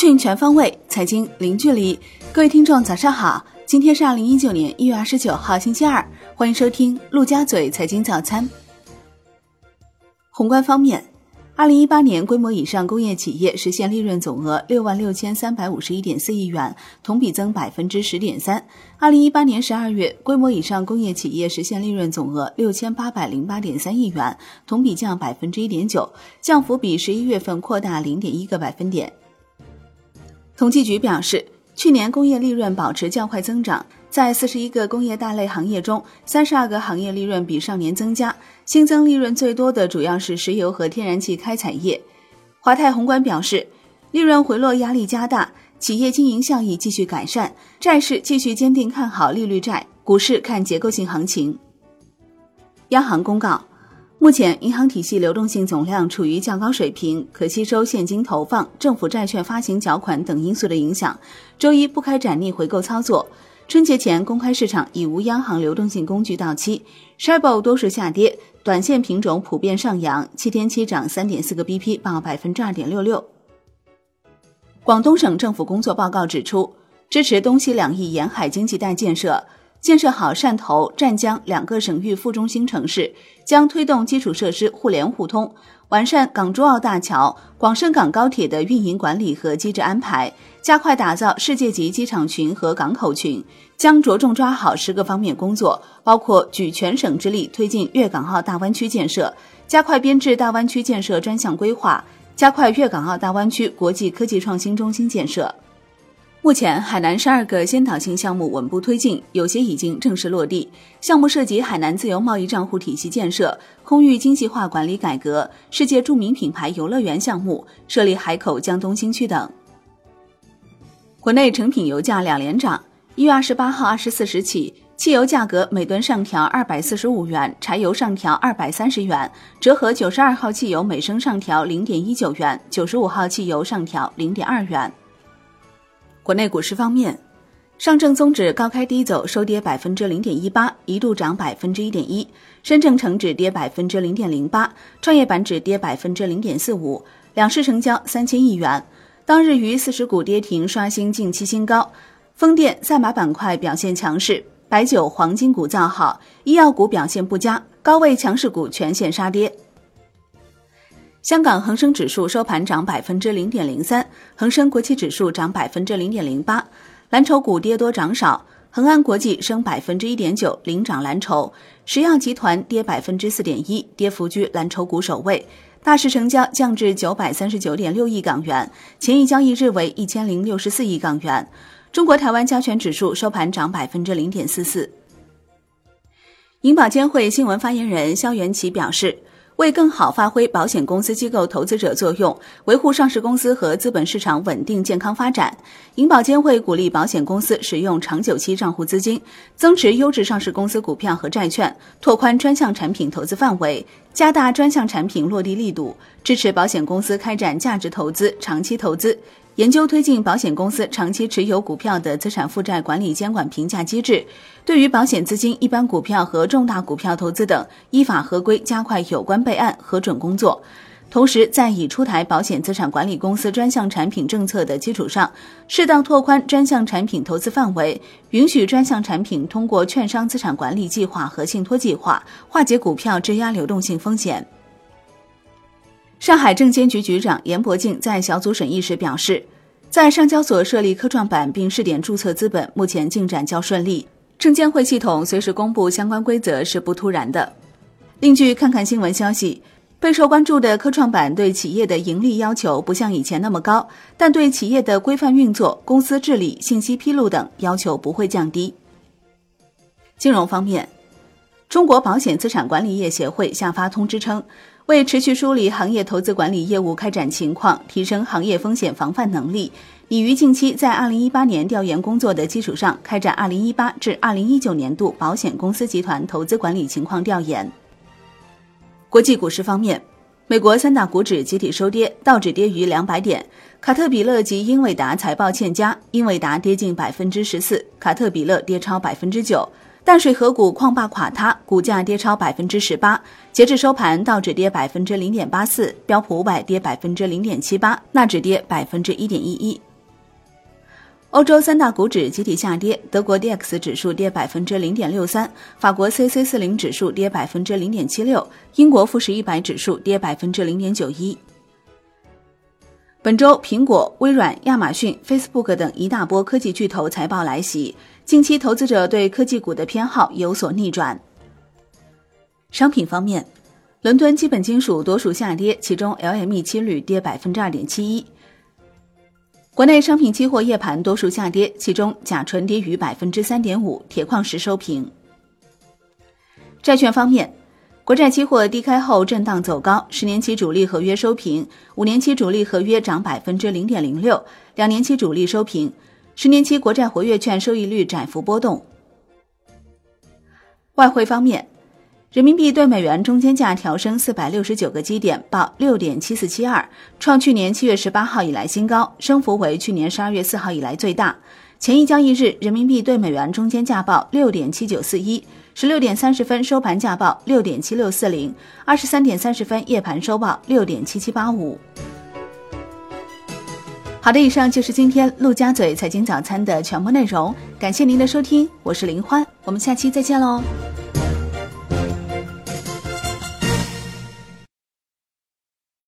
讯全方位，财经零距离。各位听众，早上好！今天是二零一九年一月二十九号，星期二。欢迎收听陆家嘴财经早餐。宏观方面。二零一八年规模以上工业企业实现利润总额六万六千三百五十一点四亿元，同比增百分之十点三。二零一八年十二月，规模以上工业企业实现利润总额六千八百零八点三亿元，同比降百分之一点九，降幅比十一月份扩大零点一个百分点。统计局表示，去年工业利润保持较快增长。在四十一个工业大类行业中，三十二个行业利润比上年增加，新增利润最多的主要是石油和天然气开采业。华泰宏观表示，利润回落压力加大，企业经营效益继续改善，债市继续坚定看好利率债，股市看结构性行情。央行公告。目前，银行体系流动性总量处于较高水平，可吸收现金投放、政府债券发行缴款等因素的影响。周一不开展逆回购操作。春节前，公开市场已无央行流动性工具到期。s h i b o 多数下跌，短线品种普遍上扬，七天期涨三点四个 BP，报百分之二点六六。广东省政府工作报告指出，支持东西两翼沿海经济带建设。建设好汕头、湛江两个省域副中心城市，将推动基础设施互联互通，完善港珠澳大桥、广深港高铁的运营管理和机制安排，加快打造世界级机场群和港口群。将着重抓好十个方面工作，包括举全省之力推进粤港澳大湾区建设，加快编制大湾区建设专项规划，加快粤港澳大湾区国际科技创新中心建设。目前，海南十二个先导性项目稳步推进，有些已经正式落地。项目涉及海南自由贸易账户体系建设、空域精细化管理改革、世界著名品牌游乐园项目、设立海口江东新区等。国内成品油价两连涨，一月二十八号二十四时起，汽油价格每吨上调二百四十五元，柴油上调二百三十元，折合九十二号汽油每升上调零点一九元，九十五号汽油上调零点二元。国内股市方面，上证综指高开低走，收跌百分之零点一八，一度涨百分之一点一；深证成指跌百分之零点零八，创业板指跌百分之零点四五。两市成交三千亿元。当日逾四十股跌停，刷新近期新高。风电、赛马板块表现强势，白酒、黄金股造好，医药股表现不佳，高位强势股全线杀跌。香港恒生指数收盘涨百分之零点零三，恒生国企指数涨百分之零点零八，蓝筹股跌多涨少，恒安国际升百分之一点九，领涨蓝筹；石药集团跌百分之四点一，跌幅居蓝筹股首位。大市成交降至九百三十九点六亿港元，前一交易日为一千零六十四亿港元。中国台湾加权指数收盘涨百分之零点四四。银保监会新闻发言人肖元奇表示。为更好发挥保险公司机构投资者作用，维护上市公司和资本市场稳定健康发展，银保监会鼓励保险公司使用长久期账户资金，增持优质上市公司股票和债券，拓宽专项产品投资范围，加大专项产品落地力度，支持保险公司开展价值投资、长期投资。研究推进保险公司长期持有股票的资产负债管理监管评价机制，对于保险资金、一般股票和重大股票投资等，依法合规加快有关备案核准工作。同时，在已出台保险资产管理公司专项产品政策的基础上，适当拓宽专项产品投资范围，允许专项产品通过券商资产管理计划和信托计划化解股票质押流动性风险。上海证监局局长严伯敬在小组审议时表示，在上交所设立科创板并试点注册资本，目前进展较顺利。证监会系统随时公布相关规则是不突然的。另据看看新闻消息，备受关注的科创板对企业的盈利要求不像以前那么高，但对企业的规范运作、公司治理、信息披露等要求不会降低。金融方面，中国保险资产管理业协会下发通知称。为持续梳理行业投资管理业务开展情况，提升行业风险防范能力，已于近期在二零一八年调研工作的基础上，开展二零一八至二零一九年度保险公司集团投资管理情况调研。国际股市方面，美国三大股指集体收跌，道指跌逾两百点，卡特彼勒及英伟达财报欠佳，英伟达跌近百分之十四，卡特彼勒跌超百分之九。淡水河谷矿坝垮塌，股价跌超百分之十八。截至收盘，道指跌百分之零点八四，标普五百跌百分之零点七八，纳指跌百分之一点一一。欧洲三大股指集体下跌，德国 D X 指数跌百分之零点六三，法国 C C 四零指数跌百分之零点七六，英国富时一百指数跌百分之零点九一。本周，苹果、微软、亚马逊、Facebook 等一大波科技巨头财报来袭，近期投资者对科技股的偏好有所逆转。商品方面，伦敦基本金属多数下跌，其中 LME 期铝跌百分之二点七一。国内商品期货夜盘多数下跌，其中甲醇跌逾百分之三点五，铁矿石收平。债券方面，国债期货低开后震荡走高，十年期主力合约收平，五年期主力合约涨百分之零点零六，两年期主力收平，十年期国债活跃券收益率窄幅波动。外汇方面。人民币对美元中间价调升四百六十九个基点，报六点七四七二，创去年七月十八号以来新高，升幅为去年十二月四号以来最大。前一交易日，人民币对美元中间价报六点七九四一，十六点三十分收盘价报六点七六四零，二十三点三十分夜盘收报六点七七八五。好的，以上就是今天陆家嘴财经早餐的全部内容，感谢您的收听，我是林欢，我们下期再见喽。